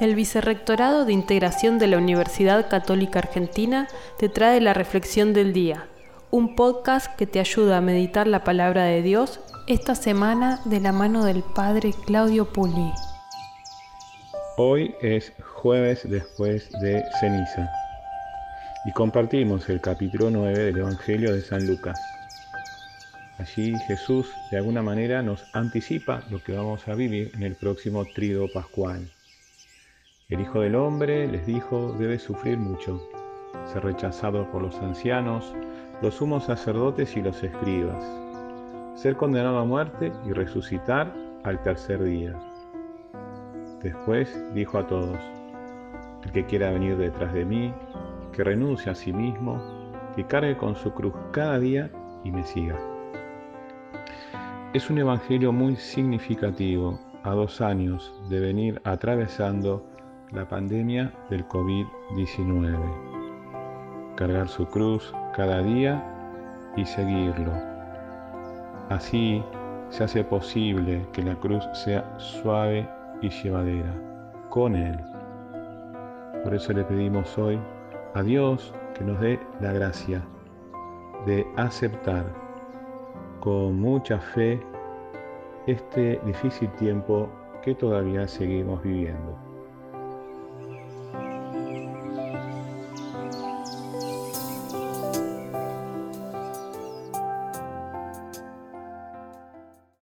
El Vicerrectorado de Integración de la Universidad Católica Argentina te trae la Reflexión del Día, un podcast que te ayuda a meditar la palabra de Dios esta semana de la mano del Padre Claudio Puli. Hoy es jueves después de ceniza y compartimos el capítulo 9 del Evangelio de San Lucas. Allí Jesús de alguna manera nos anticipa lo que vamos a vivir en el próximo trido pascual. El Hijo del Hombre, les dijo, debe sufrir mucho, ser rechazado por los ancianos, los sumos sacerdotes y los escribas, ser condenado a muerte y resucitar al tercer día. Después dijo a todos, el que quiera venir detrás de mí, que renuncie a sí mismo, que cargue con su cruz cada día y me siga. Es un evangelio muy significativo a dos años de venir atravesando la pandemia del COVID-19. Cargar su cruz cada día y seguirlo. Así se hace posible que la cruz sea suave y llevadera con Él. Por eso le pedimos hoy a Dios que nos dé la gracia de aceptar con mucha fe este difícil tiempo que todavía seguimos viviendo.